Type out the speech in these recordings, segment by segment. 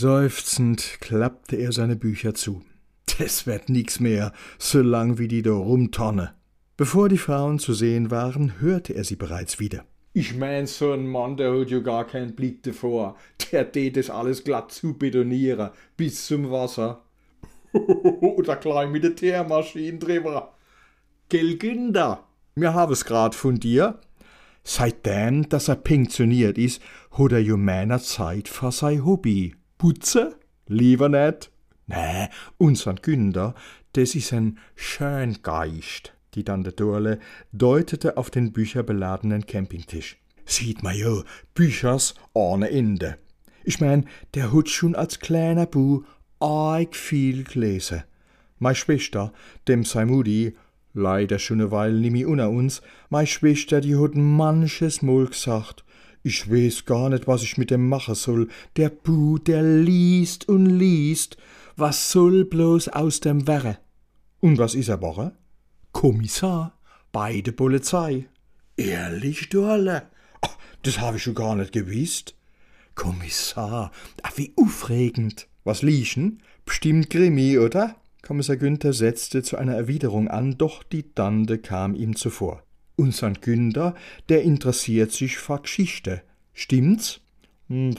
Seufzend klappte er seine Bücher zu. Das wird nix mehr, so lang wie die da rumtonne. Bevor die Frauen zu sehen waren, hörte er sie bereits wieder. Ich mein, so ein Mann, der hat ja gar keinen Blick davor. Der tät das alles glatt zu betonieren, bis zum Wasser. Oder gleich mit der Teermaschine drüber. Gell, Günder? Wir haben es grad von dir. Seitdem, dass er pensioniert ist, hat er jo meiner Zeit für sein Hobby. Putze? Lieber nicht. Nee, unseren Günder, das ist ein Schöngeist. Die Tante Dorle deutete auf den bücherbeladenen Campingtisch. Sieht ma jo, Büchers ohne Ende. Ich mein, der hat schon als kleiner Bu arg viel gelesen. Mei Schwester, dem sei Mutti, leider schon ne Weile nimmi unter uns, mei Schwester, die hat manches Mal gesagt, ich weiß gar nicht, was ich mit dem machen soll. Der Bu, der liest und liest. Was soll bloß aus dem Werre? Und was is er woche? Kommissar bei der Polizei. Ehrlich, Dorle? Ach, das hab ich schon gar nicht gewusst. Kommissar, ach, wie aufregend. Was lieschen? Bestimmt Krimi, oder? Kommissar Günther setzte zu einer Erwiderung an, doch die Tante kam ihm zuvor. Unser Günther, der interessiert sich für Geschichte. Stimmt's? Hm,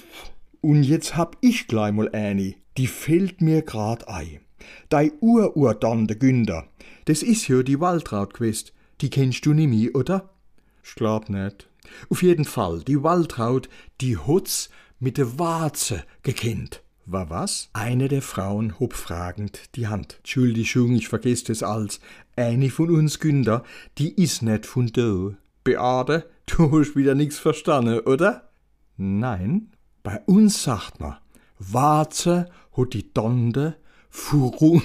und jetzt hab ich gleich mal eine, die fällt mir grad ei. Dei Ururtante Günther, das is ja die Waltraud gewesen. Die kennst du nimmi, oder? Ich glaub nicht. Auf jeden Fall, die Waltraud, die hat's mit de Warze gekennt. War was? Eine der Frauen hob fragend die Hand. Entschuldigung, ich vergess das als. Eine von uns Günther, die is net von do. Beate, du hast wieder nix verstanden, oder? Nein, bei uns sagt man, Warze hat die Donde Furun.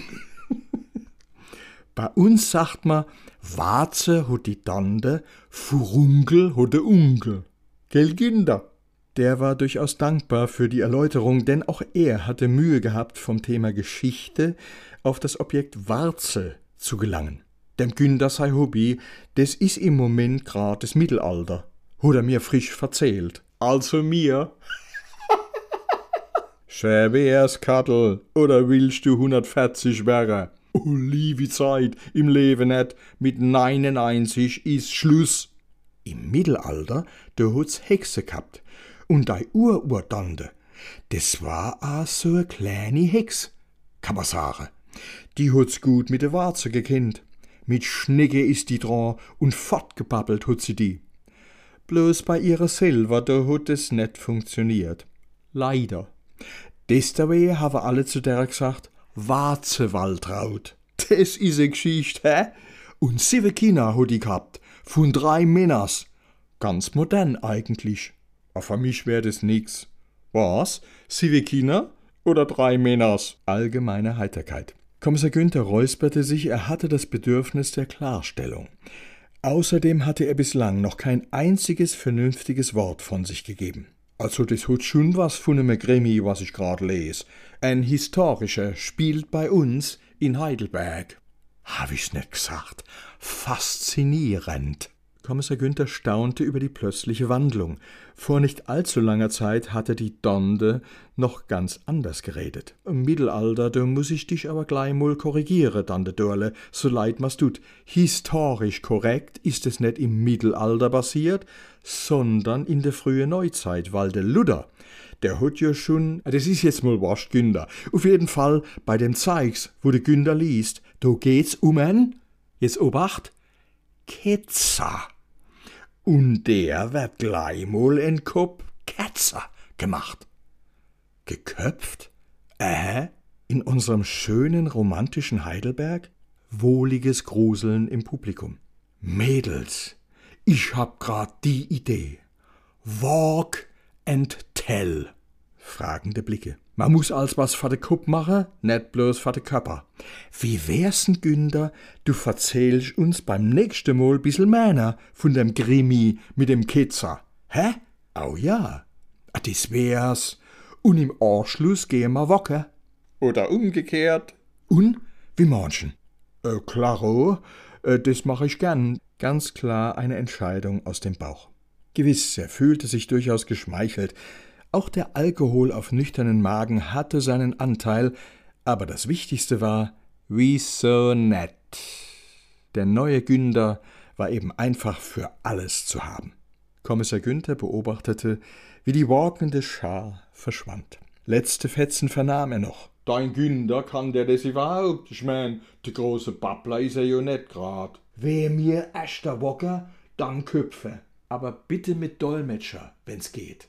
bei uns sagt man, Warze hat die Donde, Furungel hat der Unkel. Gell, Günther? Der war durchaus dankbar für die Erläuterung, denn auch er hatte Mühe gehabt, vom Thema Geschichte auf das Objekt Warze zu gelangen. Dem Günther sei Hobby, das is im Moment grad das Mittelalter. Hat er mir frisch verzählt. Also mir. Schäbers Kattel, oder willst du 140 wäre? Oh, liebe Zeit, im Leben net, mit 99 is Schluss. Im Mittelalter, da hat's Hexe gehabt. Und dei Ururtante, das war a so a kleine Hex, kann man sagen. Die hat's gut mit der Warze gekennt. Mit Schnecke is die dran und fortgebabbelt hat sie die. Bloß bei ihrer selber, da hat es net funktioniert. Leider. Desdawe haben alle zu der gesagt, Warze Waltraud. Das is e Geschicht, hä? Und sieben Kinder hat die gehabt, von drei Männers. Ganz modern eigentlich. Aber für mich wär das nix. Was? Kinder oder drei Männers? Allgemeine Heiterkeit. Kommissar Günther räusperte sich, er hatte das Bedürfnis der Klarstellung. Außerdem hatte er bislang noch kein einziges vernünftiges Wort von sich gegeben. Also das hat schon was von einem Krimi, was ich grad les. Ein historischer spielt bei uns in Heidelberg. Hab ich's nicht gesagt? Faszinierend. Kommissar Günther staunte über die plötzliche Wandlung. Vor nicht allzu langer Zeit hatte die Donde noch ganz anders geredet. Im Mittelalter, da muss ich dich aber gleich mal korrigiere, Tante Dörle, so leid mir's tut. Historisch korrekt ist es nicht im Mittelalter basiert, sondern in der frühen Neuzeit, weil der Luther, der hat ja schon, das ist jetzt mal wascht, Günther. Auf jeden Fall bei dem Zeigs, wo der Günther liest, da geht's um ein, jetzt Obacht, Ketzer. Und der wird gleich mal en Kopf Ketzer gemacht. Geköpft? Äh, in unserem schönen romantischen Heidelberg? Wohliges Gruseln im Publikum. Mädels, ich hab grad die Idee. Walk and tell. Fragende Blicke. Man muss als was für de Kupp machen, net bloß für de Körper. Wie wär's denn, Günther, du verzählst uns beim nächsten Mal bissel mehr von dem Grimi mit dem Ketzer. Hä? Au ja. Ah, das wär's. Und im Anschluss gehen wir wocken. Oder umgekehrt. Und? Wie manchen? Äh, klaro, äh, das mache ich gern. Ganz klar eine Entscheidung aus dem Bauch. Gewiss, er fühlte sich durchaus geschmeichelt, Auch der Alkohol auf nüchternen Magen hatte seinen Anteil, aber das Wichtigste war, wie so nett. Der neue Günder war eben einfach für alles zu haben. Kommissar Günther beobachtete, wie die walkende Schar verschwand. Letzte Fetzen vernahm er noch. Dein Günder kann der das überhaupt? Ich mein, der große Babbler is er ja nicht grad. Wer mir erster Wocker, dann Köpfe. Aber bitte mit Dolmetscher, wenn's geht.